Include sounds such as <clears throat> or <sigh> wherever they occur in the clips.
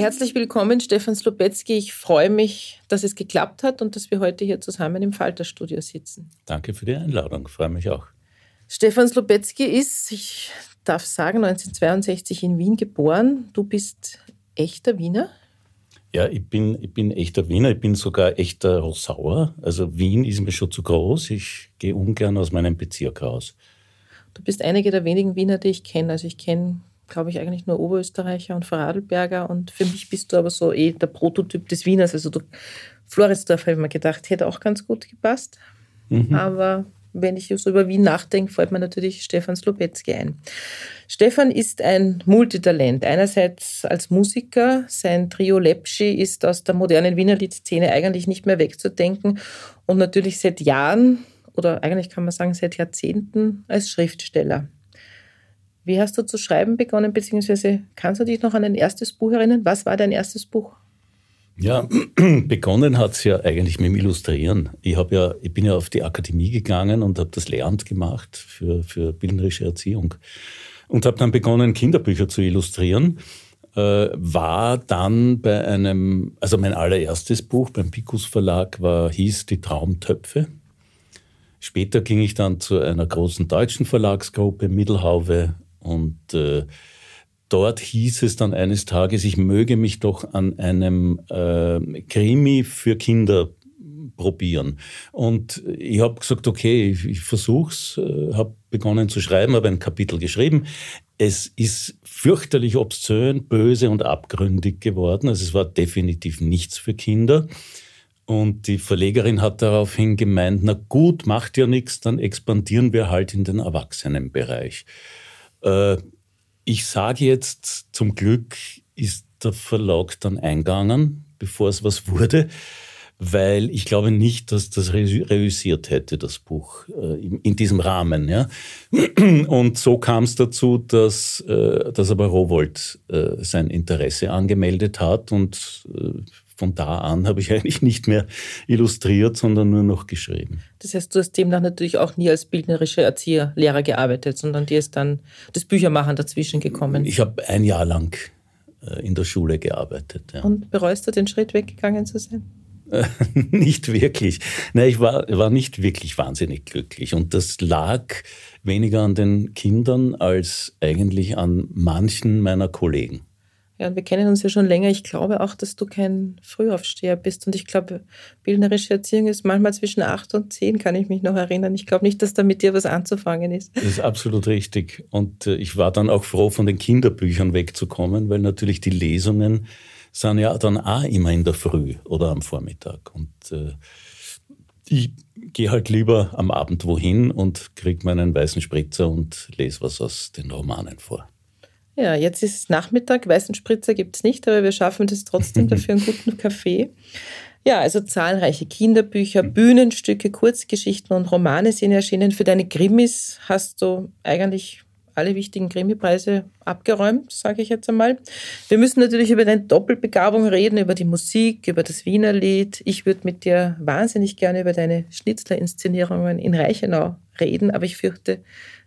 Herzlich willkommen, Stefan Slobetzky. Ich freue mich, dass es geklappt hat und dass wir heute hier zusammen im Falterstudio sitzen. Danke für die Einladung, freue mich auch. Stefan Slobetzky ist, ich darf sagen, 1962 in Wien geboren. Du bist echter Wiener? Ja, ich bin, ich bin echter Wiener, ich bin sogar echter Rossauer. Also Wien ist mir schon zu groß. Ich gehe ungern aus meinem Bezirk raus. Du bist einige der wenigen Wiener, die ich kenne. Also ich kenne, glaube ich, eigentlich nur Oberösterreicher und Vorarlberger. Und für mich bist du aber so eh der Prototyp des Wieners. Also du, Floridsdorf habe ich mir gedacht, hätte auch ganz gut gepasst. Mhm. Aber wenn ich so über Wien nachdenke, fällt mir natürlich Stefan Slobetzky ein. Stefan ist ein Multitalent. Einerseits als Musiker, sein Trio Lepschi ist aus der modernen Wiener Liedszene eigentlich nicht mehr wegzudenken und natürlich seit Jahren oder eigentlich kann man sagen seit Jahrzehnten als Schriftsteller. Wie hast du zu schreiben begonnen, beziehungsweise kannst du dich noch an dein erstes Buch erinnern? Was war dein erstes Buch? Ja, <clears throat> begonnen hat es ja eigentlich mit dem Illustrieren. Ich, ja, ich bin ja auf die Akademie gegangen und habe das Lehramt gemacht für, für bildnerische Erziehung. Und habe dann begonnen, Kinderbücher zu illustrieren. Äh, war dann bei einem, also mein allererstes Buch beim Picus Verlag war, hieß Die Traumtöpfe. Später ging ich dann zu einer großen deutschen Verlagsgruppe, Mittelhauwe, und äh, dort hieß es dann eines Tages, ich möge mich doch an einem äh, Krimi für Kinder probieren. Und ich habe gesagt, okay, ich, ich versuch's, äh, habe begonnen zu schreiben, habe ein Kapitel geschrieben. Es ist fürchterlich obszön, böse und abgründig geworden. Also es war definitiv nichts für Kinder. Und die Verlegerin hat daraufhin gemeint, na gut, macht ja nichts, dann expandieren wir halt in den Erwachsenenbereich. Äh, ich sage jetzt, zum Glück ist der Verlag dann eingegangen, bevor es was wurde, weil ich glaube nicht, dass das reüssiert hätte, das Buch, äh, in diesem Rahmen. Und so kam es dazu, dass, äh, dass aber Rowold sein Interesse angemeldet hat und von da an habe ich eigentlich nicht mehr illustriert, sondern nur noch geschrieben. Das heißt, du hast demnach natürlich auch nie als bildnerischer Erzieher, Lehrer gearbeitet, sondern dir ist dann das Büchermachen dazwischen gekommen. Ich habe ein Jahr lang äh, in der Schule gearbeitet. Ja. Und bereust du den Schritt weggegangen zu sein? <laughs> nicht wirklich. Nein, ich war, war nicht wirklich wahnsinnig glücklich. Und das lag weniger an den Kindern als eigentlich an manchen meiner Kollegen. Ja, wir kennen uns ja schon länger. Ich glaube auch, dass du kein Frühaufsteher bist. Und ich glaube, bildnerische Erziehung ist manchmal zwischen acht und zehn, kann ich mich noch erinnern. Ich glaube nicht, dass da mit dir was anzufangen ist. Das ist absolut richtig. Und äh, ich war dann auch froh, von den Kinderbüchern wegzukommen, weil natürlich die Lesungen sind ja dann auch immer in der Früh oder am Vormittag. Und äh, ich gehe halt lieber am Abend wohin und kriege meinen weißen Spritzer und lese was aus den Romanen vor. Ja, jetzt ist Nachmittag, weißen Spritzer gibt es nicht, aber wir schaffen das trotzdem <laughs> dafür einen guten Kaffee. Ja, also zahlreiche Kinderbücher, Bühnenstücke, Kurzgeschichten und Romane sind erschienen. Für deine Krimis hast du eigentlich alle wichtigen Krimipreise abgeräumt, sage ich jetzt einmal. Wir müssen natürlich über deine Doppelbegabung reden, über die Musik, über das Wiener Lied. Ich würde mit dir wahnsinnig gerne über deine Schnitzler-Inszenierungen in Reichenau reden, aber ich fürchte,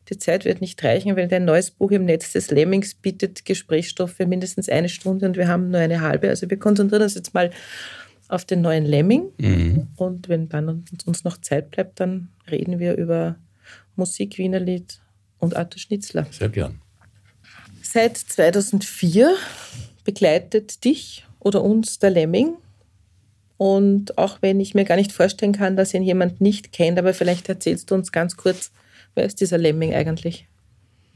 Die Zeit wird nicht reichen, weil dein neues Buch im Netz des Lemmings bietet Gesprächsstoff für mindestens eine Stunde und wir haben nur eine halbe. Also wir konzentrieren uns jetzt mal auf den neuen Lemming. Mhm. Und wenn dann uns noch Zeit bleibt, dann reden wir über Musik, Wienerlied und Arthur Schnitzler. Sehr gern. Seit 2004 begleitet dich oder uns der Lemming. Und auch wenn ich mir gar nicht vorstellen kann, dass ihn jemand nicht kennt, aber vielleicht erzählst du uns ganz kurz, wer ist dieser Lemming eigentlich?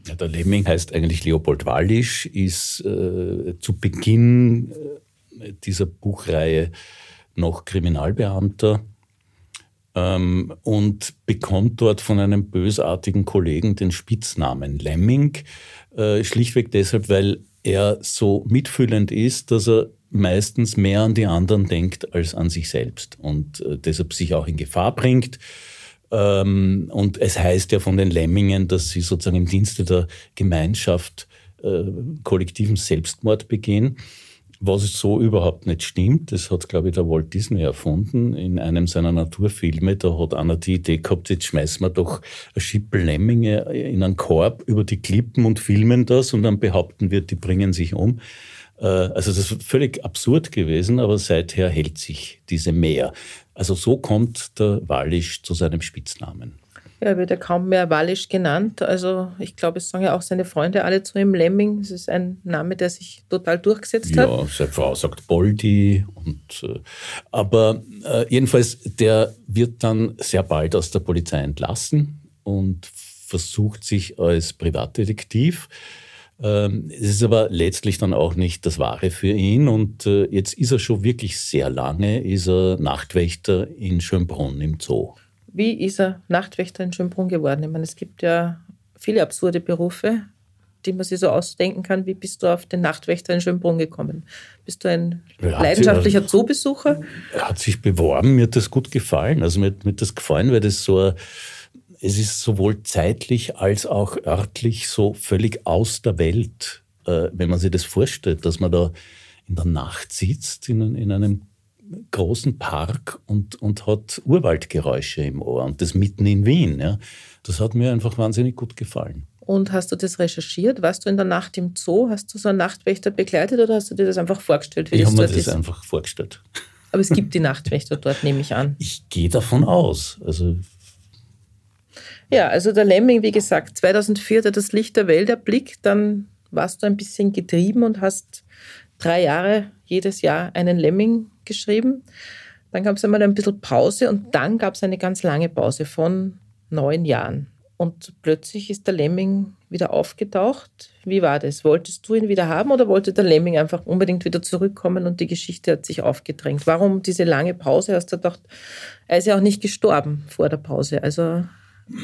Ja, der Lemming heißt eigentlich Leopold Wallisch, ist äh, zu Beginn äh, dieser Buchreihe noch Kriminalbeamter ähm, und bekommt dort von einem bösartigen Kollegen den Spitznamen Lemming, äh, schlichtweg deshalb, weil er so mitfühlend ist, dass er meistens mehr an die anderen denkt als an sich selbst und äh, deshalb sich auch in Gefahr bringt. Ähm, und es heißt ja von den Lemmingen, dass sie sozusagen im Dienste der Gemeinschaft äh, kollektiven Selbstmord begehen was so überhaupt nicht stimmt. Das hat, glaube ich, der Walt Disney erfunden in einem seiner Naturfilme. Da hat einer die Idee gehabt, jetzt schmeißen wir doch ein Schippel Lemminge in einen Korb über die Klippen und filmen das und dann behaupten wir, die bringen sich um. Äh, also das ist völlig absurd gewesen, aber seither hält sich diese Meer. Also so kommt der Wallisch zu seinem Spitznamen. Er wird ja kaum mehr Wallisch genannt. Also ich glaube, es sagen ja auch seine Freunde alle zu ihm Lemming. Das ist ein Name, der sich total durchgesetzt ja, hat. Ja, seine Frau sagt Boldi. Und, äh, aber äh, jedenfalls, der wird dann sehr bald aus der Polizei entlassen und versucht sich als Privatdetektiv. Ähm, es ist aber letztlich dann auch nicht das Wahre für ihn. Und äh, jetzt ist er schon wirklich sehr lange, ist er Nachtwächter in Schönbrunn im Zoo. Wie ist er Nachtwächter in Schönbrunn geworden? Ich meine, es gibt ja viele absurde Berufe, die man sich so ausdenken kann. Wie bist du auf den Nachtwächter in Schönbrunn gekommen? Bist du ein ja, leidenschaftlicher sich, Zoobesucher? Er hat sich beworben, mir hat das gut gefallen. Also mir, mir hat das gefallen, weil das so, es ist sowohl zeitlich als auch örtlich so völlig aus der Welt, äh, wenn man sich das vorstellt, dass man da in der Nacht sitzt, in, in einem großen Park und, und hat Urwaldgeräusche im Ohr und das mitten in Wien. Ja. Das hat mir einfach wahnsinnig gut gefallen. Und hast du das recherchiert? Warst du in der Nacht im Zoo? Hast du so einen Nachtwächter begleitet oder hast du dir das einfach vorgestellt? Wie ich habe mir das ist? einfach vorgestellt. Aber es gibt die Nachtwächter dort, nehme ich an. Ich gehe davon aus. Also ja, also der Lemming, wie gesagt, 2004 hat das Licht der Welt erblickt. Dann warst du ein bisschen getrieben und hast drei Jahre jedes Jahr einen Lemming geschrieben. Dann gab es einmal ein bisschen Pause und dann gab es eine ganz lange Pause von neun Jahren. Und plötzlich ist der Lemming wieder aufgetaucht. Wie war das? Wolltest du ihn wieder haben oder wollte der Lemming einfach unbedingt wieder zurückkommen und die Geschichte hat sich aufgedrängt? Warum diese lange Pause? Hast du gedacht, er ist ja auch nicht gestorben vor der Pause. Also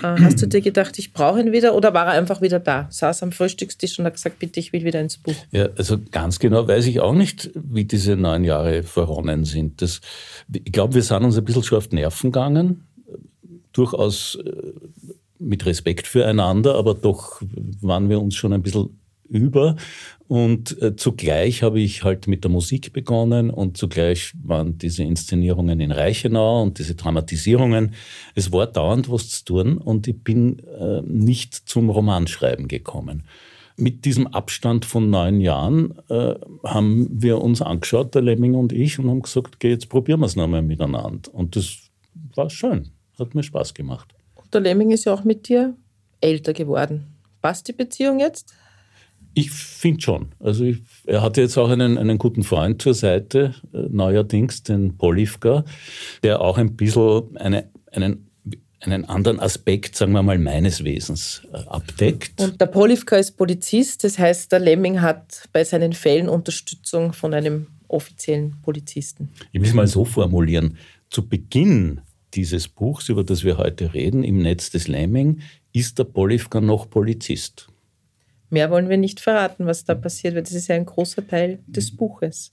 hast du dir gedacht, ich brauche ihn wieder oder war er einfach wieder da? Saß am Frühstückstisch und hat gesagt, bitte, ich will wieder ins Buch. Ja, also ganz genau weiß ich auch nicht, wie diese neun Jahre verronnen sind. Das, ich glaube, wir sind uns ein bisschen schon auf Nerven gegangen. Durchaus äh, mit Respekt füreinander, aber doch waren wir uns schon ein bisschen über. Und äh, zugleich habe ich halt mit der Musik begonnen und zugleich waren diese Inszenierungen in Reichenau und diese Dramatisierungen. Es war dauernd was zu tun und ich bin äh, nicht zum Romanschreiben gekommen. Mit diesem Abstand von neun Jahren äh, haben wir uns angeschaut, der Lemming und ich, und haben gesagt, okay, jetzt probieren wir es nochmal miteinander. Und das war schön, hat mir Spaß gemacht. Und der Lemming ist ja auch mit dir älter geworden. Passt die Beziehung jetzt? Ich finde schon. Also ich, er hat jetzt auch einen, einen guten Freund zur Seite, äh, neuerdings, den Polivka, der auch ein bisschen eine, einen, einen anderen Aspekt, sagen wir mal, meines Wesens äh, abdeckt. Und der Polivka ist Polizist, das heißt, der Lemming hat bei seinen Fällen Unterstützung von einem offiziellen Polizisten. Ich will es mal so formulieren. Zu Beginn dieses Buchs, über das wir heute reden, im Netz des Lemming, ist der Polivka noch Polizist. Mehr wollen wir nicht verraten, was da passiert, weil das ist ja ein großer Teil des Buches.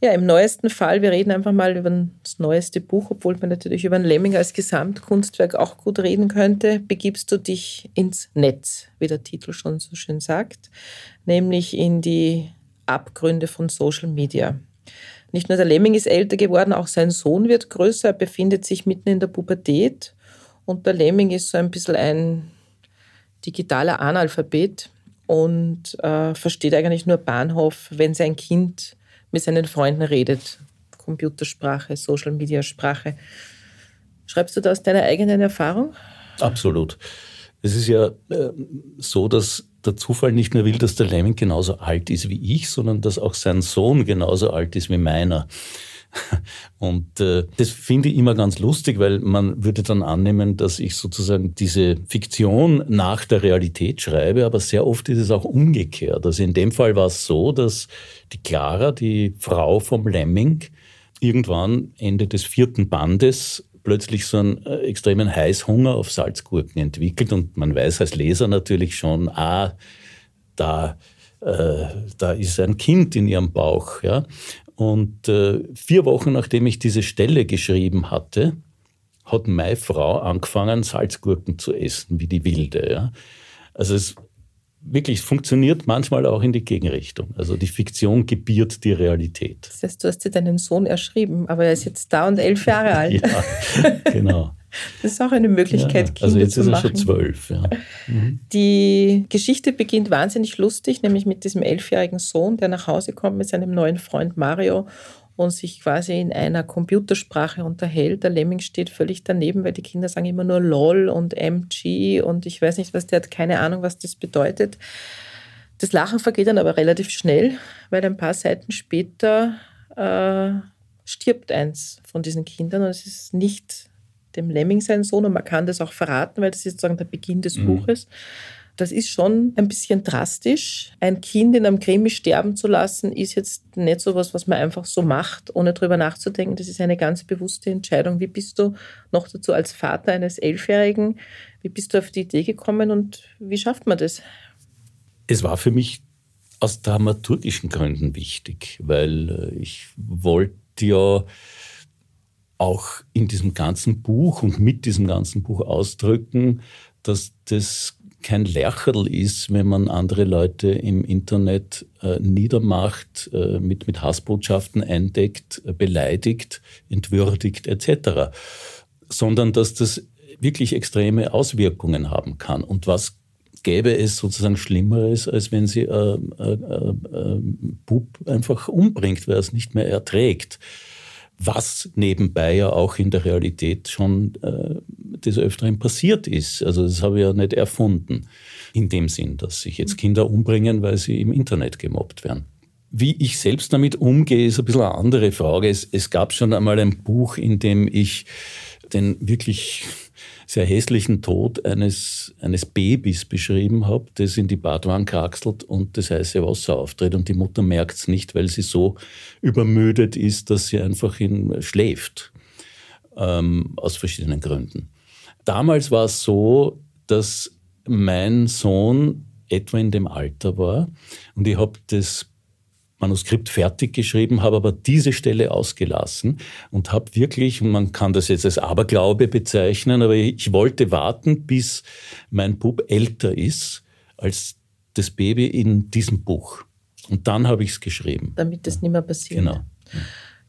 Ja, im neuesten Fall, wir reden einfach mal über das neueste Buch, obwohl man natürlich über ein Lemming als Gesamtkunstwerk auch gut reden könnte, begibst du dich ins Netz, wie der Titel schon so schön sagt, nämlich in die Abgründe von Social Media. Nicht nur der Lemming ist älter geworden, auch sein Sohn wird größer, er befindet sich mitten in der Pubertät und der Lemming ist so ein bisschen ein digitaler Analphabet und äh, versteht eigentlich nur Bahnhof, wenn sein Kind mit seinen Freunden redet. Computersprache, Social Media Sprache. Schreibst du da aus deiner eigenen Erfahrung? Absolut. Es ist ja äh, so, dass der Zufall nicht nur will, dass der Lemming genauso alt ist wie ich, sondern dass auch sein Sohn genauso alt ist wie meiner. <laughs> Und äh, das finde ich immer ganz lustig, weil man würde dann annehmen, dass ich sozusagen diese Fiktion nach der Realität schreibe, aber sehr oft ist es auch umgekehrt. Also in dem Fall war es so, dass die Clara, die Frau vom Lemming, irgendwann Ende des vierten Bandes plötzlich so einen äh, extremen Heißhunger auf Salzgurken entwickelt und man weiß als Leser natürlich schon, ah, da, äh, da ist ein Kind in ihrem Bauch. Ja? Und äh, vier Wochen nachdem ich diese Stelle geschrieben hatte, hat meine Frau angefangen, Salzgurken zu essen, wie die Wilde. Ja? Also es wirklich, funktioniert manchmal auch in die Gegenrichtung. Also die Fiktion gebiert die Realität. Das heißt, du hast dir deinen Sohn erschrieben, aber er ist jetzt da und elf Jahre alt. <laughs> ja, genau. Das ist auch eine Möglichkeit, ja, Also jetzt ist er schon zwölf. Ja. Mhm. Die Geschichte beginnt wahnsinnig lustig, nämlich mit diesem elfjährigen Sohn, der nach Hause kommt mit seinem neuen Freund Mario und sich quasi in einer Computersprache unterhält. Der Lemming steht völlig daneben, weil die Kinder sagen immer nur LOL und MG und ich weiß nicht was, der hat keine Ahnung, was das bedeutet. Das Lachen vergeht dann aber relativ schnell, weil ein paar Seiten später äh, stirbt eins von diesen Kindern und es ist nicht dem Lemming sein Sohn und man kann das auch verraten, weil das ist sozusagen der Beginn des mhm. Buches. Das ist schon ein bisschen drastisch. Ein Kind in einem Krimi sterben zu lassen, ist jetzt nicht so was, was man einfach so macht, ohne drüber nachzudenken. Das ist eine ganz bewusste Entscheidung. Wie bist du noch dazu als Vater eines Elfjährigen? Wie bist du auf die Idee gekommen und wie schafft man das? Es war für mich aus dramaturgischen Gründen wichtig, weil äh, ich wollte ja auch in diesem ganzen Buch und mit diesem ganzen Buch ausdrücken, dass das kein Lächerl ist, wenn man andere Leute im Internet äh, niedermacht, äh, mit, mit Hassbotschaften eindeckt, äh, beleidigt, entwürdigt etc., sondern dass das wirklich extreme Auswirkungen haben kann. Und was gäbe es sozusagen Schlimmeres, als wenn sie äh, äh, äh, Bub einfach umbringt, weil er es nicht mehr erträgt was nebenbei ja auch in der Realität schon äh, des Öfteren passiert ist. Also das habe ich ja nicht erfunden, in dem Sinn, dass sich jetzt Kinder umbringen, weil sie im Internet gemobbt werden. Wie ich selbst damit umgehe, ist ein bisschen eine andere Frage. Es, es gab schon einmal ein Buch, in dem ich den wirklich sehr hässlichen Tod eines, eines Babys beschrieben habe, das in die Badwanne kraxelt und das heiße Wasser auftritt. Und die Mutter merkt es nicht, weil sie so übermüdet ist, dass sie einfach in, schläft. Ähm, aus verschiedenen Gründen. Damals war es so, dass mein Sohn etwa in dem Alter war und ich habe das Manuskript fertig geschrieben, habe aber diese Stelle ausgelassen und habe wirklich, man kann das jetzt als Aberglaube bezeichnen, aber ich wollte warten, bis mein Bub älter ist als das Baby in diesem Buch. Und dann habe ich es geschrieben. Damit das nicht mehr passiert. Genau.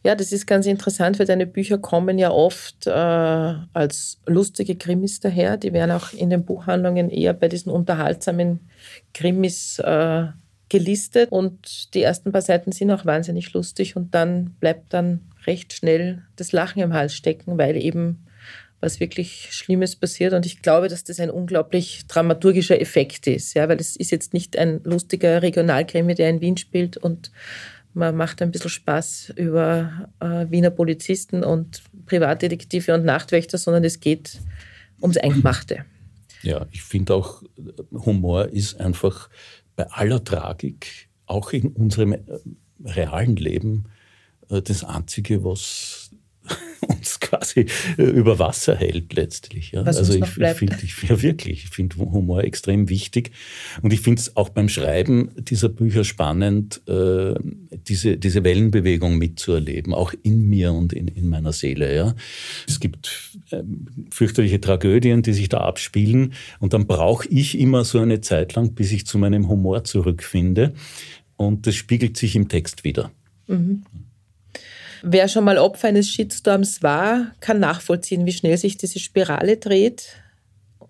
Ja, das ist ganz interessant, weil deine Bücher kommen ja oft äh, als lustige Krimis daher. Die werden auch in den Buchhandlungen eher bei diesen unterhaltsamen Krimis äh, gelistet und die ersten paar Seiten sind auch wahnsinnig lustig und dann bleibt dann recht schnell das Lachen im Hals stecken, weil eben was wirklich Schlimmes passiert. Und ich glaube, dass das ein unglaublich dramaturgischer Effekt ist, ja, weil es ist jetzt nicht ein lustiger Regionalkrimi, der in Wien spielt und man macht ein bisschen Spaß über äh, Wiener Polizisten und Privatdetektive und Nachtwächter, sondern es geht ums Eingemachte. Ja, ich finde auch, Humor ist einfach bei aller Tragik, auch in unserem äh, realen Leben, äh, das Einzige, was <laughs> uns quasi äh, über Wasser hält letztlich. Ja. also ich finde ja wirklich, ich finde Humor extrem wichtig und ich finde es auch beim Schreiben dieser Bücher spannend, äh, diese, diese Wellenbewegung mitzuerleben, auch in mir und in, in meiner Seele. Ja. Es gibt äh, fürchterliche Tragödien, die sich da abspielen und dann brauche ich immer so eine Zeit lang, bis ich zu meinem Humor zurückfinde und das spiegelt sich im Text wieder. Mhm. Wer schon mal Opfer eines Shitstorms war, kann nachvollziehen, wie schnell sich diese Spirale dreht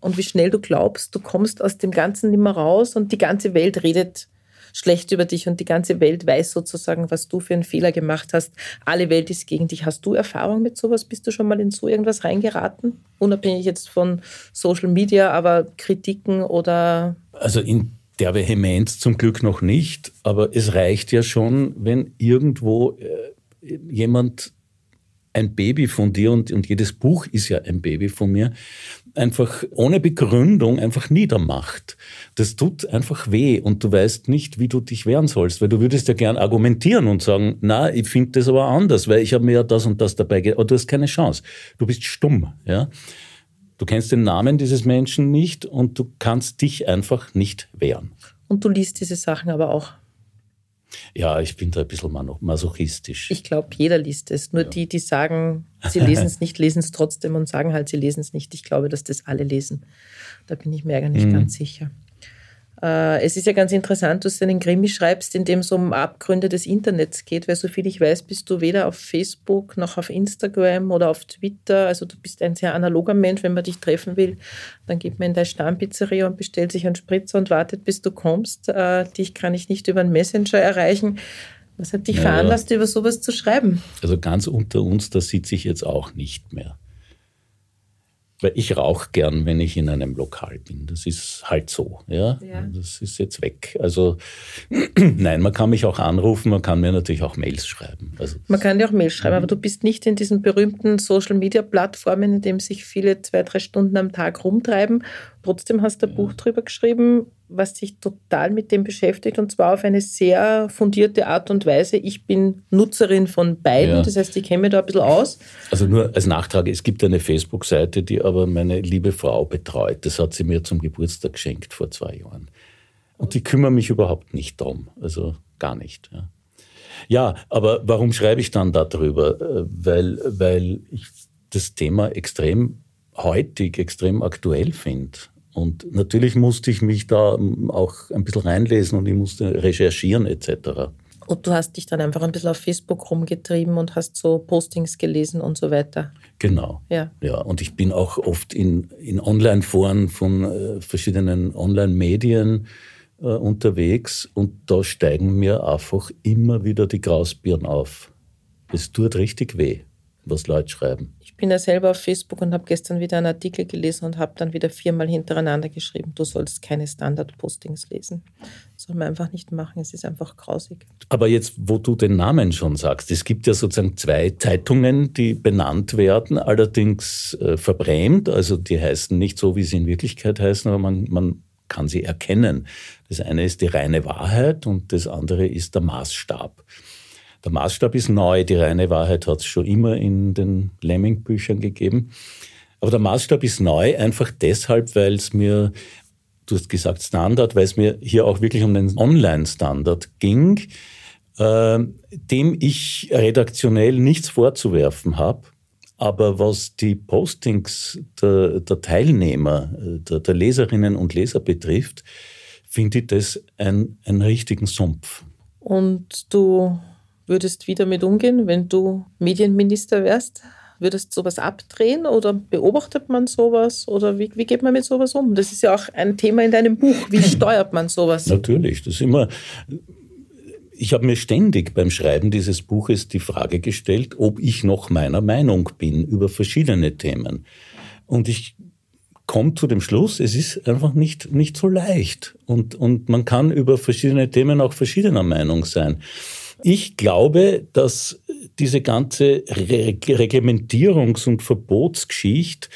und wie schnell du glaubst, du kommst aus dem Ganzen nicht mehr raus und die ganze Welt redet schlecht über dich und die ganze Welt weiß sozusagen, was du für einen Fehler gemacht hast. Alle Welt ist gegen dich. Hast du Erfahrung mit sowas? Bist du schon mal in so irgendwas reingeraten? Unabhängig jetzt von Social Media, aber Kritiken oder. Also in der Vehemenz zum Glück noch nicht, aber es reicht ja schon, wenn irgendwo äh, jemand ein Baby von dir und, und jedes Buch ist ja ein Baby von mir, einfach ohne Begründung einfach niedermacht. Das tut einfach weh und du weißt nicht, wie du dich wehren sollst, weil du würdest ja gern argumentieren und sagen, na, ich finde das aber anders, weil ich habe mir ja das und das dabei, aber du hast keine Chance. Du bist stumm, ja. Du kennst den Namen dieses Menschen nicht und du kannst dich einfach nicht wehren. Und du liest diese Sachen aber auch. Ja, ich bin da ein bisschen masochistisch. Ich glaube, jeder liest es. Nur ja. die, die sagen, sie lesen es nicht, lesen es trotzdem und sagen halt, sie lesen es nicht. Ich glaube, dass das alle lesen. Da bin ich mir eigentlich mhm. ganz sicher. Äh, es ist ja ganz interessant, dass du einen Krimi schreibst, in dem es um Abgründe des Internets geht, weil soviel ich weiß, bist du weder auf Facebook noch auf Instagram oder auf Twitter. Also du bist ein sehr analoger Mensch. Wenn man dich treffen will, dann geht man in deine Stammpizzeria und bestellt sich einen Spritzer und wartet, bis du kommst. Äh, dich kann ich nicht über einen Messenger erreichen. Was hat dich veranlasst, über sowas zu schreiben? Also ganz unter uns, da sitze ich jetzt auch nicht mehr. Weil ich rauche gern, wenn ich in einem Lokal bin. Das ist halt so. Ja? ja. Das ist jetzt weg. Also <clears throat> nein, man kann mich auch anrufen, man kann mir natürlich auch Mails schreiben. Also, man kann dir auch Mails schreiben, aber du bist nicht in diesen berühmten Social-Media-Plattformen, in denen sich viele zwei, drei Stunden am Tag rumtreiben. Trotzdem hast du ein ja. Buch drüber geschrieben, was sich total mit dem beschäftigt und zwar auf eine sehr fundierte Art und Weise. Ich bin Nutzerin von beiden, ja. das heißt, ich kenne mich da ein bisschen aus. Also nur als Nachtrag, es gibt eine Facebook-Seite, die aber meine liebe Frau betreut. Das hat sie mir zum Geburtstag geschenkt vor zwei Jahren. Und die kümmern mich überhaupt nicht darum, also gar nicht. Ja. ja, aber warum schreibe ich dann darüber? Äh, weil, weil ich das Thema extrem heutig, extrem aktuell finde. Und natürlich musste ich mich da auch ein bisschen reinlesen und ich musste recherchieren etc. Und du hast dich dann einfach ein bisschen auf Facebook rumgetrieben und hast so Postings gelesen und so weiter. Genau. Ja. ja und ich bin auch oft in, in Online-Foren von äh, verschiedenen Online-Medien äh, unterwegs und da steigen mir einfach immer wieder die Grausbirnen auf. Es tut richtig weh was Leute schreiben. Ich bin ja selber auf Facebook und habe gestern wieder einen Artikel gelesen und habe dann wieder viermal hintereinander geschrieben, du sollst keine Standard-Postings lesen. Das soll man einfach nicht machen, es ist einfach grausig. Aber jetzt, wo du den Namen schon sagst, es gibt ja sozusagen zwei Zeitungen, die benannt werden, allerdings äh, verbrämt, also die heißen nicht so, wie sie in Wirklichkeit heißen, aber man, man kann sie erkennen. Das eine ist die reine Wahrheit und das andere ist der Maßstab. Der Maßstab ist neu, die reine Wahrheit hat es schon immer in den Lemming-Büchern gegeben. Aber der Maßstab ist neu, einfach deshalb, weil es mir, du hast gesagt Standard, weil es mir hier auch wirklich um den Online-Standard ging, äh, dem ich redaktionell nichts vorzuwerfen habe. Aber was die Postings der, der Teilnehmer, der, der, Leserinnen und Leser betrifft, finde ich das einen richtigen Sumpf. Und du würdest wieder mit umgehen, wenn du Medienminister wärst? Würdest du sowas abdrehen oder beobachtet man sowas oder wie, wie geht man mit sowas um? Das ist ja auch ein Thema in deinem Buch. Wie <laughs> steuert man sowas? Natürlich, das ist immer. Ich habe mir ständig beim Schreiben dieses Buches die Frage gestellt, ob ich noch meiner Meinung bin über verschiedene Themen. Und ich komme zu dem Schluss, es ist einfach nicht, nicht so leicht. Und, und man kann über verschiedene Themen auch verschiedener Meinung sein. Ich glaube, dass diese ganze Re Reglementierungs- und Verbotsgeschichte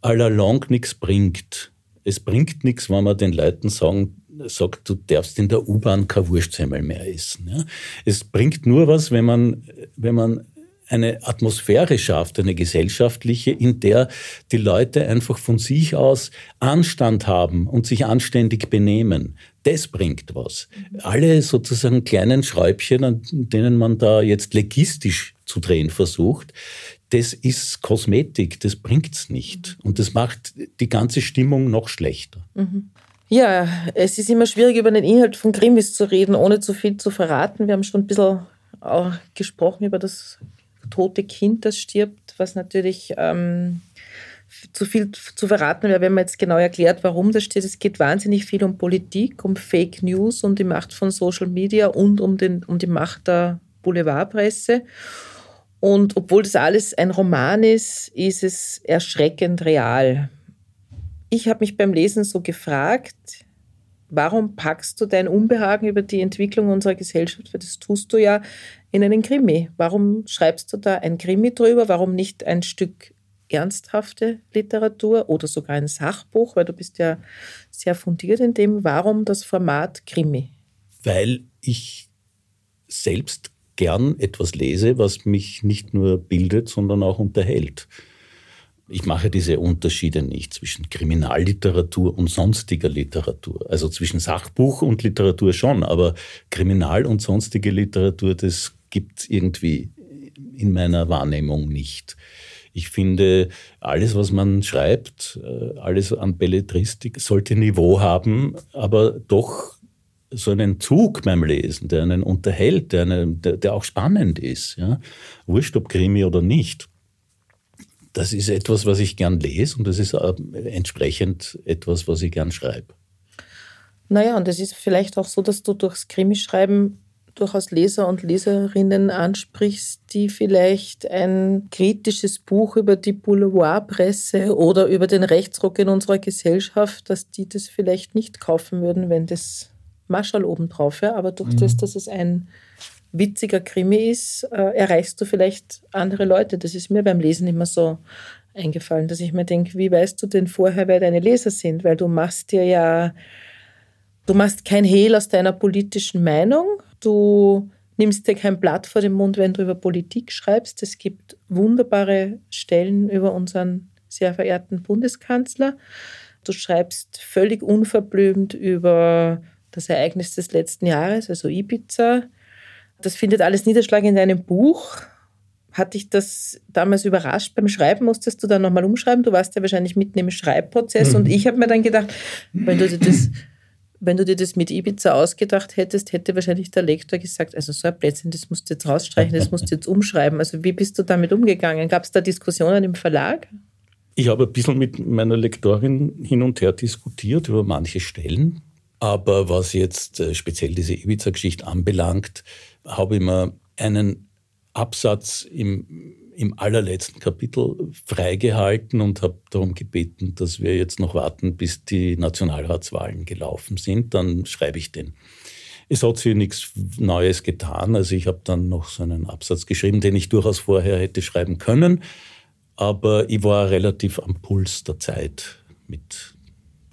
allalong nichts bringt. Es bringt nichts, wenn man den Leuten sagen, sagt, du darfst in der U-Bahn kein Wurstsemmel mehr essen. Ja? Es bringt nur was, wenn man, wenn man eine Atmosphäre schafft, eine gesellschaftliche, in der die Leute einfach von sich aus Anstand haben und sich anständig benehmen. Das bringt was. Alle sozusagen kleinen Schräubchen, an denen man da jetzt legistisch zu drehen versucht, das ist Kosmetik, das bringt's nicht. Und das macht die ganze Stimmung noch schlechter. Mhm. Ja, es ist immer schwierig, über den Inhalt von Krimis zu reden, ohne zu viel zu verraten. Wir haben schon ein bisschen auch gesprochen über das tote Kind, das stirbt, was natürlich ähm, zu viel zu verraten wäre, wenn man jetzt genau erklärt, warum das steht. Es geht wahnsinnig viel um Politik, um Fake News, um die Macht von Social Media und um, den, um die Macht der Boulevardpresse. Und obwohl das alles ein Roman ist, ist es erschreckend real. Ich habe mich beim Lesen so gefragt, warum packst du dein Unbehagen über die Entwicklung unserer Gesellschaft, weil das tust du ja in einen Krimi. Warum schreibst du da ein Krimi drüber? Warum nicht ein Stück ernsthafte Literatur oder sogar ein Sachbuch, weil du bist ja sehr fundiert in dem. Warum das Format Krimi? Weil ich selbst gern etwas lese, was mich nicht nur bildet, sondern auch unterhält. Ich mache diese Unterschiede nicht zwischen Kriminalliteratur und sonstiger Literatur. Also zwischen Sachbuch und Literatur schon, aber Kriminal- und sonstige Literatur, das gibt es irgendwie in meiner Wahrnehmung nicht. Ich finde, alles, was man schreibt, äh, alles an Belletristik sollte Niveau haben, aber doch so einen Zug beim Lesen, der einen unterhält, der, einen, der, der auch spannend ist. Ja? Wurscht, ob Krimi oder nicht. Das ist etwas, was ich gern lese und das ist entsprechend etwas, was ich gern schreibe. Naja, und es ist vielleicht auch so, dass du durchs Krimischreiben durchaus Leser und Leserinnen ansprichst, die vielleicht ein kritisches Buch über die Boulevardpresse oder über den Rechtsruck in unserer Gesellschaft, dass die das vielleicht nicht kaufen würden, wenn das Marschall obendrauf wäre. Aber durch mhm. das, dass es ein witziger Krimi ist, äh, erreichst du vielleicht andere Leute. Das ist mir beim Lesen immer so eingefallen, dass ich mir denke, wie weißt du denn vorher, wer deine Leser sind? Weil du machst dir ja, du machst kein Hehl aus deiner politischen Meinung, Du nimmst dir kein Blatt vor den Mund, wenn du über Politik schreibst. Es gibt wunderbare Stellen über unseren sehr verehrten Bundeskanzler. Du schreibst völlig unverblümt über das Ereignis des letzten Jahres, also Ibiza. Das findet alles Niederschlag in deinem Buch. Hat dich das damals überrascht beim Schreiben? Musstest du dann nochmal umschreiben? Du warst ja wahrscheinlich mitten im Schreibprozess. Mhm. Und ich habe mir dann gedacht, wenn du dir das wenn du dir das mit Ibiza ausgedacht hättest, hätte wahrscheinlich der Lektor gesagt, also so ein Plätzchen, das musst du jetzt rausstreichen, das musst du jetzt umschreiben. Also wie bist du damit umgegangen? Gab es da Diskussionen im Verlag? Ich habe ein bisschen mit meiner Lektorin hin und her diskutiert über manche Stellen. Aber was jetzt äh, speziell diese Ibiza-Geschichte anbelangt, habe ich mir einen Absatz im im allerletzten Kapitel freigehalten und habe darum gebeten, dass wir jetzt noch warten, bis die Nationalratswahlen gelaufen sind. Dann schreibe ich den. Es hat sich nichts Neues getan. Also ich habe dann noch so einen Absatz geschrieben, den ich durchaus vorher hätte schreiben können. Aber ich war relativ am Puls der Zeit mit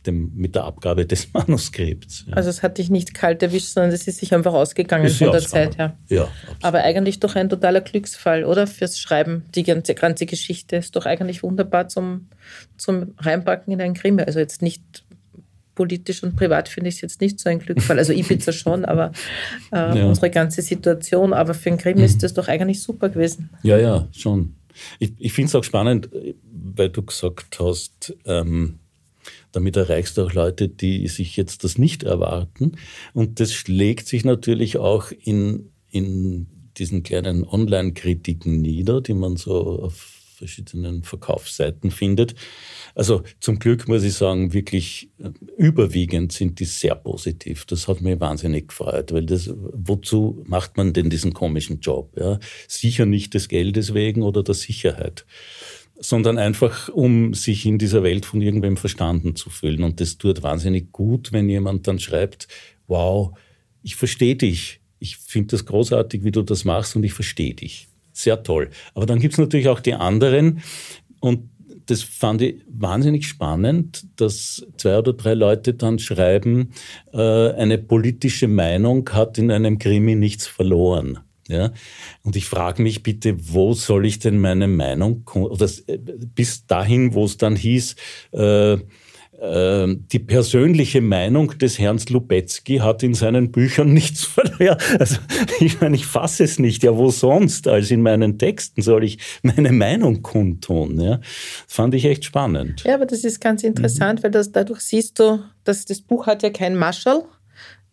dem, mit der Abgabe des <laughs> Manuskripts. Ja. Also es hat dich nicht kalt erwischt, sondern es ist sich einfach ausgegangen ist von der Zeit her. Ja, Aber eigentlich doch ein totaler Glücksfall, oder? Fürs Schreiben. Die ganze, ganze Geschichte ist doch eigentlich wunderbar zum, zum Reinpacken in ein Krimi. Also jetzt nicht politisch und privat finde ich es jetzt nicht so ein Glücksfall. Also Ibiza <laughs> schon, aber äh, ja. unsere ganze Situation. Aber für ein Krimi ist das doch eigentlich super gewesen. Ja, ja, schon. Ich, ich finde es auch spannend, weil du gesagt hast, ähm, damit erreichst du auch Leute, die sich jetzt das nicht erwarten. Und das schlägt sich natürlich auch in, in diesen kleinen Online-Kritiken nieder, die man so auf verschiedenen Verkaufsseiten findet. Also zum Glück muss ich sagen, wirklich äh, überwiegend sind die sehr positiv. Das hat mich wahnsinnig gefreut, weil das, wozu macht man denn diesen komischen Job? Ja? Sicher nicht des Geldes wegen oder der Sicherheit sondern einfach, um sich in dieser Welt von irgendwem verstanden zu fühlen. Und das tut wahnsinnig gut, wenn jemand dann schreibt, wow, ich verstehe dich. Ich finde das großartig, wie du das machst und ich verstehe dich. Sehr toll. Aber dann gibt es natürlich auch die anderen und das fand ich wahnsinnig spannend, dass zwei oder drei Leute dann schreiben, äh, eine politische Meinung hat in einem Krimi nichts verloren. Ja? Und ich frage mich bitte, wo soll ich denn meine Meinung, oder äh, bis dahin, wo es dann hieß, äh, äh, die persönliche Meinung des Herrn Lubetzky hat in seinen Büchern <laughs> nichts verloren. Also ich meine, ich fasse es nicht. Ja, wo sonst als in meinen Texten soll ich meine Meinung kundtun? Ja, das fand ich echt spannend. Ja, aber das ist ganz interessant, mhm. weil das, dadurch siehst du, dass das Buch hat ja kein Marschall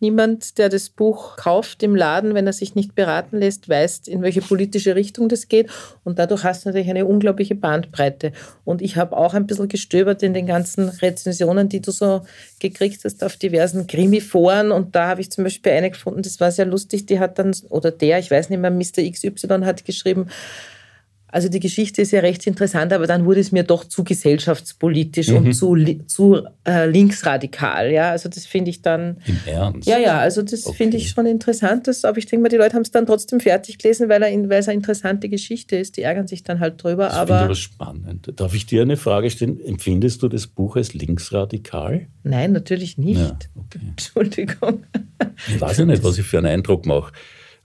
Niemand, der das Buch kauft im Laden, wenn er sich nicht beraten lässt, weiß, in welche politische Richtung das geht. Und dadurch hast du natürlich eine unglaubliche Bandbreite. Und ich habe auch ein bisschen gestöbert in den ganzen Rezensionen, die du so gekriegt hast auf diversen Krimi-Foren. Und da habe ich zum Beispiel eine gefunden, das war sehr lustig. Die hat dann, oder der, ich weiß nicht mehr, Mr. XY hat geschrieben, also die Geschichte ist ja recht interessant, aber dann wurde es mir doch zu gesellschaftspolitisch mhm. und zu, zu äh, linksradikal. Ja, also das finde ich dann. Im Ernst? Ja, ja, also das okay. finde ich schon interessant. Das, aber ich denke mal, die Leute haben es dann trotzdem fertig gelesen, weil, es eine interessante Geschichte ist. Die ärgern sich dann halt drüber. Das aber ich aber spannend. Darf ich dir eine Frage stellen? Empfindest du das Buch als linksradikal? Nein, natürlich nicht. Ja, okay. <laughs> Entschuldigung. Ich weiß ja nicht, was ich für einen Eindruck mache.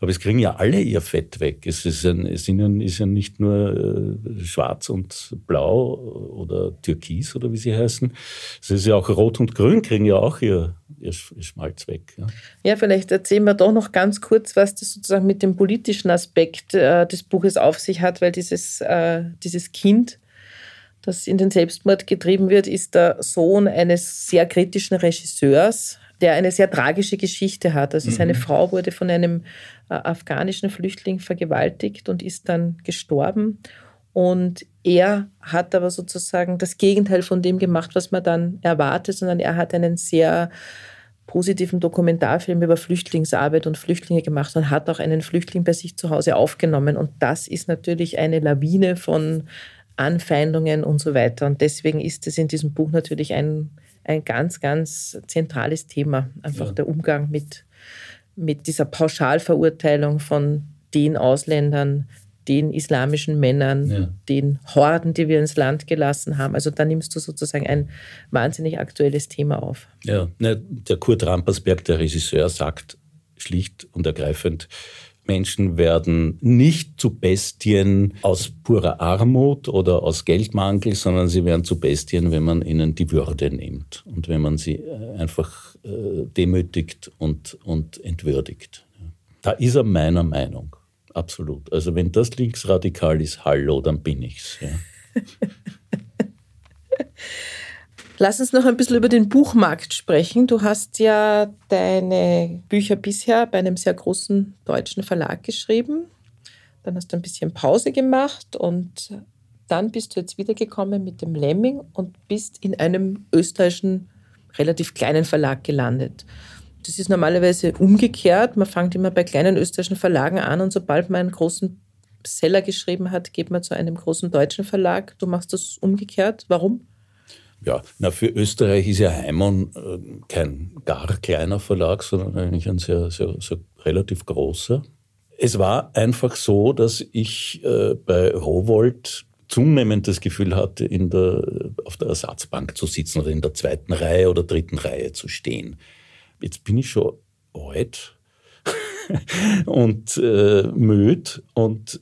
Aber es kriegen ja alle ihr Fett weg. Es ist, ein, es ist ja nicht nur äh, schwarz und blau oder türkis oder wie sie heißen. Es ist ja auch rot und grün kriegen ja auch ihr, ihr Schmalz weg. Ja. ja. vielleicht erzählen wir doch noch ganz kurz, was das sozusagen mit dem politischen Aspekt äh, des Buches auf sich hat, weil dieses, äh, dieses Kind, das in den Selbstmord getrieben wird, ist der Sohn eines sehr kritischen Regisseurs, der eine sehr tragische Geschichte hat. Also mhm. seine Frau wurde von einem äh, afghanischen Flüchtling vergewaltigt und ist dann gestorben. Und er hat aber sozusagen das Gegenteil von dem gemacht, was man dann erwartet, sondern er hat einen sehr positiven Dokumentarfilm über Flüchtlingsarbeit und Flüchtlinge gemacht und hat auch einen Flüchtling bei sich zu Hause aufgenommen. Und das ist natürlich eine Lawine von Anfeindungen und so weiter. Und deswegen ist es in diesem Buch natürlich ein ein ganz, ganz zentrales Thema. Einfach ja. der Umgang mit, mit dieser Pauschalverurteilung von den Ausländern, den islamischen Männern, ja. den Horden, die wir ins Land gelassen haben. Also da nimmst du sozusagen ein wahnsinnig aktuelles Thema auf. Ja, ne, der Kurt Rampersberg, der Regisseur, sagt schlicht und ergreifend, Menschen werden nicht zu Bestien aus purer Armut oder aus Geldmangel, sondern sie werden zu Bestien, wenn man ihnen die Würde nimmt und wenn man sie äh, einfach äh, demütigt und, und entwürdigt. Da ist er meiner Meinung. Absolut. Also wenn das linksradikal ist, hallo, dann bin ich's. Ja. <laughs> Lass uns noch ein bisschen über den Buchmarkt sprechen. Du hast ja deine Bücher bisher bei einem sehr großen deutschen Verlag geschrieben. Dann hast du ein bisschen Pause gemacht und dann bist du jetzt wiedergekommen mit dem Lemming und bist in einem österreichischen relativ kleinen Verlag gelandet. Das ist normalerweise umgekehrt. Man fängt immer bei kleinen österreichischen Verlagen an und sobald man einen großen Seller geschrieben hat, geht man zu einem großen deutschen Verlag. Du machst das umgekehrt. Warum? Ja, na, für Österreich ist ja Heimon äh, kein gar kleiner Verlag, sondern eigentlich ein sehr, sehr, sehr relativ großer. Es war einfach so, dass ich äh, bei Rowold zunehmend das Gefühl hatte, in der, auf der Ersatzbank zu sitzen oder in der zweiten Reihe oder dritten Reihe zu stehen. Jetzt bin ich schon alt <laughs> und äh, müde und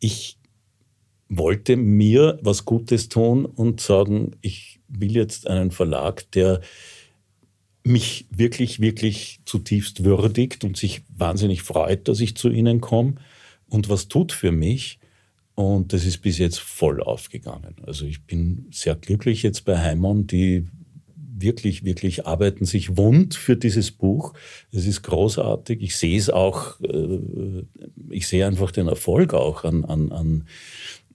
ich wollte mir was Gutes tun und sagen, ich will jetzt einen Verlag, der mich wirklich, wirklich zutiefst würdigt und sich wahnsinnig freut, dass ich zu Ihnen komme und was tut für mich. Und das ist bis jetzt voll aufgegangen. Also ich bin sehr glücklich jetzt bei Heimon, die wirklich, wirklich arbeiten sich wund für dieses Buch. Es ist großartig. Ich sehe es auch, äh, ich sehe einfach den Erfolg auch an, an, an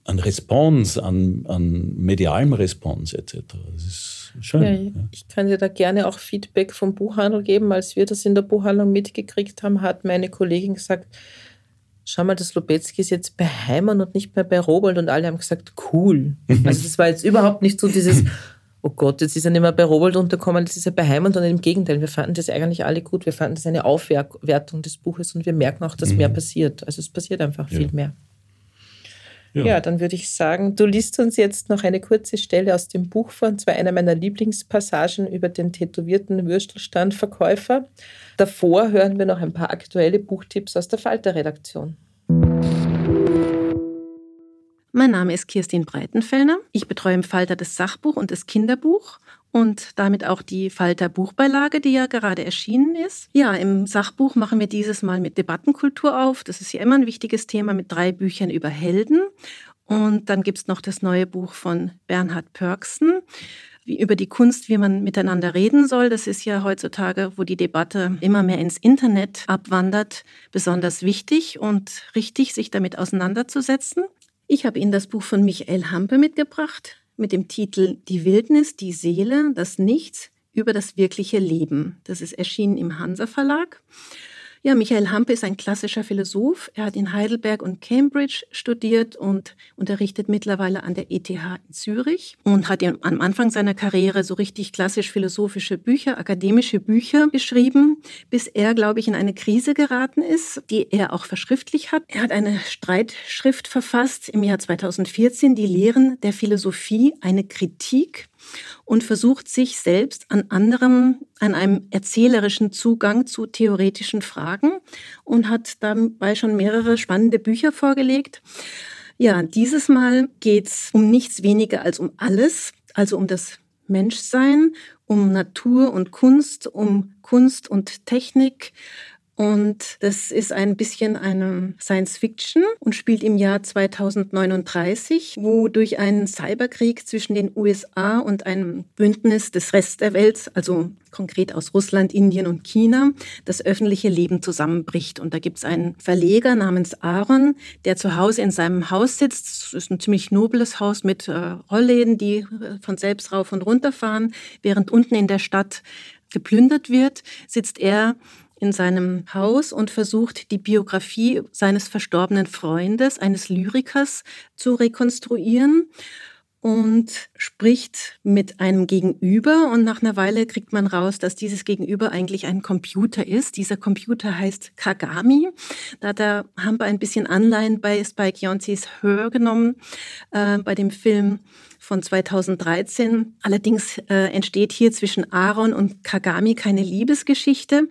an Response, an, an medialem Response etc. Das ist schön. Ja, ja. Ich kann dir da gerne auch Feedback vom Buchhandel geben. Als wir das in der Buchhandlung mitgekriegt haben, hat meine Kollegin gesagt, schau mal, das Lobetzky ist jetzt bei Heimann und nicht mehr bei Robold und alle haben gesagt, cool. Also das war jetzt überhaupt nicht so dieses, <laughs> oh Gott, jetzt ist er nicht mehr bei Robold untergekommen, jetzt ist er bei Heimann, sondern im Gegenteil, wir fanden das eigentlich alle gut. Wir fanden das eine Aufwertung des Buches und wir merken auch, dass mhm. mehr passiert. Also es passiert einfach ja. viel mehr. Ja. ja, dann würde ich sagen, du liest uns jetzt noch eine kurze Stelle aus dem Buch vor, und zwar einer meiner Lieblingspassagen über den tätowierten Würstelstandverkäufer. Davor hören wir noch ein paar aktuelle Buchtipps aus der Falter-Redaktion. Mein Name ist Kirstin Breitenfellner. Ich betreue im Falter das Sachbuch und das Kinderbuch und damit auch die Falter Buchbeilage, die ja gerade erschienen ist. Ja, im Sachbuch machen wir dieses Mal mit Debattenkultur auf. Das ist ja immer ein wichtiges Thema mit drei Büchern über Helden. Und dann gibt es noch das neue Buch von Bernhard Pörksen. über die Kunst, wie man miteinander reden soll. Das ist ja heutzutage, wo die Debatte immer mehr ins Internet abwandert, besonders wichtig und richtig, sich damit auseinanderzusetzen. Ich habe Ihnen das Buch von Michael Hampe mitgebracht mit dem Titel Die Wildnis, die Seele, das Nichts über das wirkliche Leben. Das ist erschienen im Hansa Verlag. Ja, Michael Hampe ist ein klassischer Philosoph. Er hat in Heidelberg und Cambridge studiert und unterrichtet mittlerweile an der ETH in Zürich und hat am Anfang seiner Karriere so richtig klassisch philosophische Bücher, akademische Bücher geschrieben, bis er, glaube ich, in eine Krise geraten ist, die er auch verschriftlich hat. Er hat eine Streitschrift verfasst im Jahr 2014, die Lehren der Philosophie, eine Kritik und versucht sich selbst an anderem, an einem erzählerischen Zugang zu theoretischen Fragen und hat dabei schon mehrere spannende Bücher vorgelegt. Ja, dieses Mal geht es um nichts weniger als um alles, also um das Menschsein, um Natur und Kunst, um Kunst und Technik, und das ist ein bisschen eine Science Fiction und spielt im Jahr 2039, wo durch einen Cyberkrieg zwischen den USA und einem Bündnis des Rest der Welt, also konkret aus Russland, Indien und China, das öffentliche Leben zusammenbricht. Und da gibt es einen Verleger namens Aaron, der zu Hause in seinem Haus sitzt. Das ist ein ziemlich nobles Haus mit äh, Rollläden, die äh, von selbst rauf und runter fahren. Während unten in der Stadt geplündert wird, sitzt er in seinem Haus und versucht, die Biografie seines verstorbenen Freundes, eines Lyrikers, zu rekonstruieren und spricht mit einem Gegenüber und nach einer Weile kriegt man raus, dass dieses Gegenüber eigentlich ein Computer ist. Dieser Computer heißt Kagami. Da, da haben wir ein bisschen Anleihen bei Spike Jonzis Hör genommen, äh, bei dem Film von 2013. Allerdings äh, entsteht hier zwischen Aaron und Kagami keine Liebesgeschichte,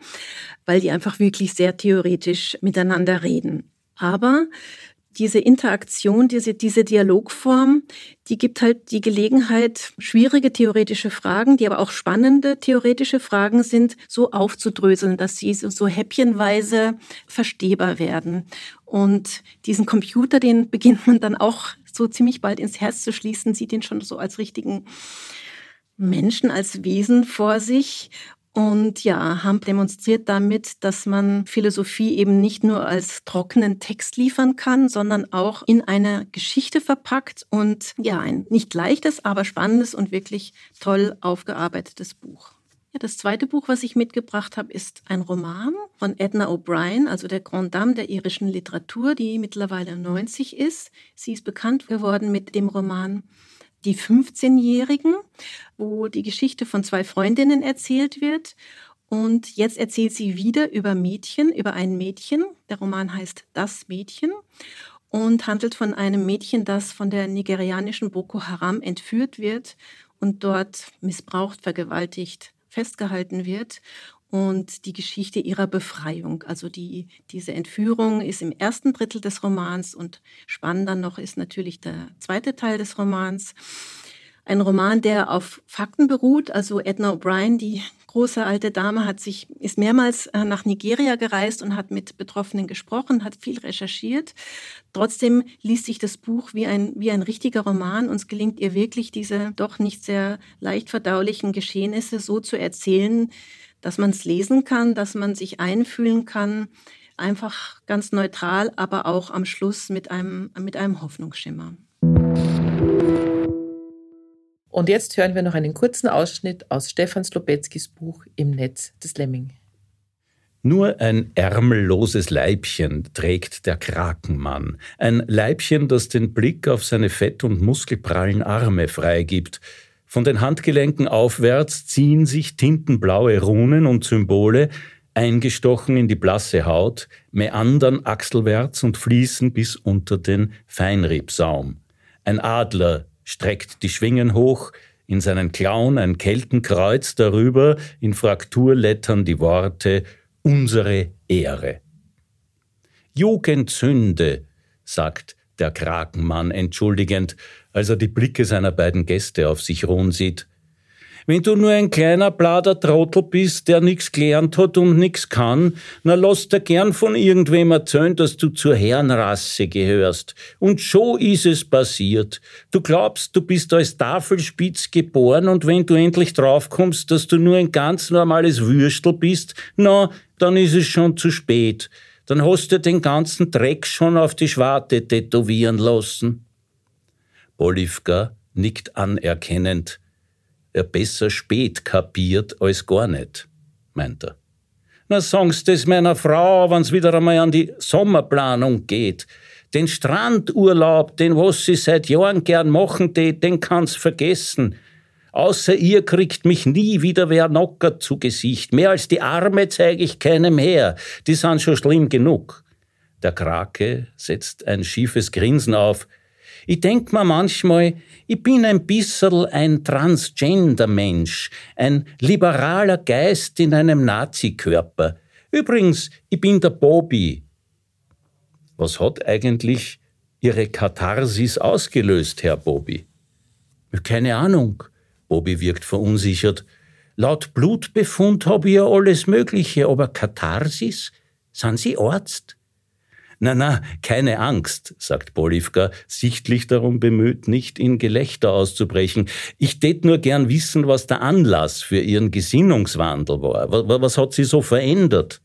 weil die einfach wirklich sehr theoretisch miteinander reden. Aber diese Interaktion, diese, diese Dialogform, die gibt halt die Gelegenheit, schwierige theoretische Fragen, die aber auch spannende theoretische Fragen sind, so aufzudröseln, dass sie so, so häppchenweise verstehbar werden. Und diesen Computer, den beginnt man dann auch so ziemlich bald ins Herz zu schließen, sieht ihn schon so als richtigen Menschen, als Wesen vor sich. Und ja, Hamp demonstriert damit, dass man Philosophie eben nicht nur als trockenen Text liefern kann, sondern auch in einer Geschichte verpackt und ja, ein nicht leichtes, aber spannendes und wirklich toll aufgearbeitetes Buch. Ja, das zweite Buch, was ich mitgebracht habe, ist ein Roman von Edna O'Brien, also der Grand Dame der irischen Literatur, die mittlerweile 90 ist. Sie ist bekannt geworden mit dem Roman die 15-Jährigen, wo die Geschichte von zwei Freundinnen erzählt wird. Und jetzt erzählt sie wieder über Mädchen, über ein Mädchen. Der Roman heißt Das Mädchen und handelt von einem Mädchen, das von der nigerianischen Boko Haram entführt wird und dort missbraucht, vergewaltigt, festgehalten wird und die Geschichte ihrer Befreiung. Also die, diese Entführung ist im ersten Drittel des Romans und spannender noch ist natürlich der zweite Teil des Romans. Ein Roman, der auf Fakten beruht. Also Edna O'Brien, die große alte Dame, hat sich, ist mehrmals äh, nach Nigeria gereist und hat mit Betroffenen gesprochen, hat viel recherchiert. Trotzdem liest sich das Buch wie ein, wie ein richtiger Roman und es gelingt ihr wirklich, diese doch nicht sehr leicht verdaulichen Geschehnisse so zu erzählen, dass man es lesen kann, dass man sich einfühlen kann, einfach ganz neutral, aber auch am Schluss mit einem, mit einem Hoffnungsschimmer. Und jetzt hören wir noch einen kurzen Ausschnitt aus Stefan Slobeckis Buch Im Netz des Lemming. Nur ein ärmelloses Leibchen trägt der Krakenmann. Ein Leibchen, das den Blick auf seine fett- und muskelprallen Arme freigibt, von den Handgelenken aufwärts ziehen sich tintenblaue Runen und Symbole, eingestochen in die blasse Haut, meandern achselwärts und fließen bis unter den Feinriebsaum. Ein Adler streckt die Schwingen hoch, in seinen Klauen ein Keltenkreuz darüber, in Frakturlettern die Worte Unsere Ehre. Jugendsünde, sagt der Krakenmann entschuldigend, als er die Blicke seiner beiden Gäste auf sich ruhen sieht. Wenn du nur ein kleiner blader Trottel bist, der nichts gelernt hat und nichts kann, na lass dir gern von irgendwem erzählen, dass du zur Herrenrasse gehörst. Und schon ist es passiert. Du glaubst, du bist als Tafelspitz geboren und wenn du endlich draufkommst, dass du nur ein ganz normales Würstel bist, na, dann ist es schon zu spät. Dann hast du den ganzen Dreck schon auf die Schwarte tätowieren lassen. Bolivka nickt anerkennend er besser spät kapiert als gar nicht, meint er. Na, sagst es meiner Frau, wenn's wieder einmal an die Sommerplanung geht. Den Strandurlaub, den was sie seit Jahren gern machen tät, den kann's vergessen. Außer ihr kriegt mich nie wieder wer Nocker zu Gesicht. Mehr als die Arme zeige ich keinem her. Die sind schon schlimm genug. Der Krake setzt ein schiefes Grinsen auf. Ich denk mir manchmal, ich bin ein bisserl ein Transgender-Mensch, ein liberaler Geist in einem Nazi-Körper. Übrigens, ich bin der Bobby. Was hat eigentlich Ihre Katharsis ausgelöst, Herr Bobby? Keine Ahnung. Bobby wirkt verunsichert. Laut Blutbefund habe ich ja alles Mögliche, aber Katharsis? Sind Sie Arzt? Na, na, keine Angst, sagt Bolivka, sichtlich darum bemüht, nicht in Gelächter auszubrechen. Ich tät nur gern wissen, was der Anlass für Ihren Gesinnungswandel war. Was, was hat sie so verändert?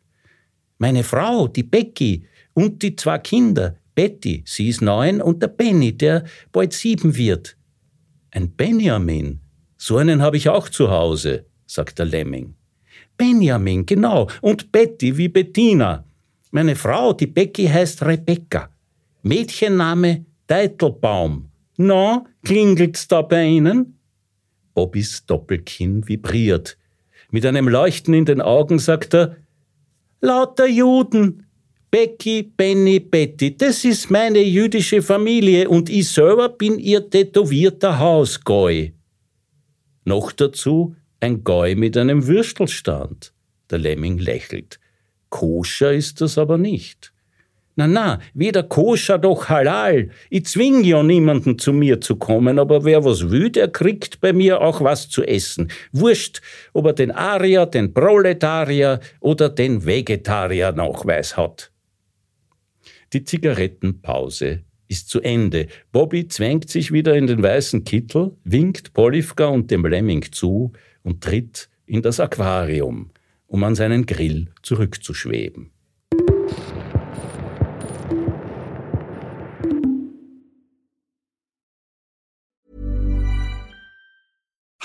Meine Frau, die Becky, und die zwei Kinder, Betty, sie ist neun, und der Benny, der bald sieben wird. Ein Benjamin, so einen habe ich auch zu Hause, sagt der Lemming. Benjamin, genau, und Betty wie Bettina. Meine Frau, die Becky, heißt Rebecca. Mädchenname Teitelbaum. Na, klingelt's da bei Ihnen? Bobbys Doppelkinn vibriert. Mit einem Leuchten in den Augen sagt er, Lauter Juden. Becky, Benny, Betty, das ist meine jüdische Familie und ich selber bin ihr tätowierter Hausgoi. Noch dazu ein Goi mit einem Würstelstand. Der Lemming lächelt. Koscher ist das aber nicht. Na, na, weder koscher doch halal. Ich zwing ja niemanden zu mir zu kommen, aber wer was will, der kriegt bei mir auch was zu essen. Wurscht, ob er den Arier, den Proletarier oder den Vegetarier-Nachweis hat. Die Zigarettenpause ist zu Ende. Bobby zwängt sich wieder in den weißen Kittel, winkt Polifka und dem Lemming zu und tritt in das Aquarium um an seinen Grill zurückzuschweben.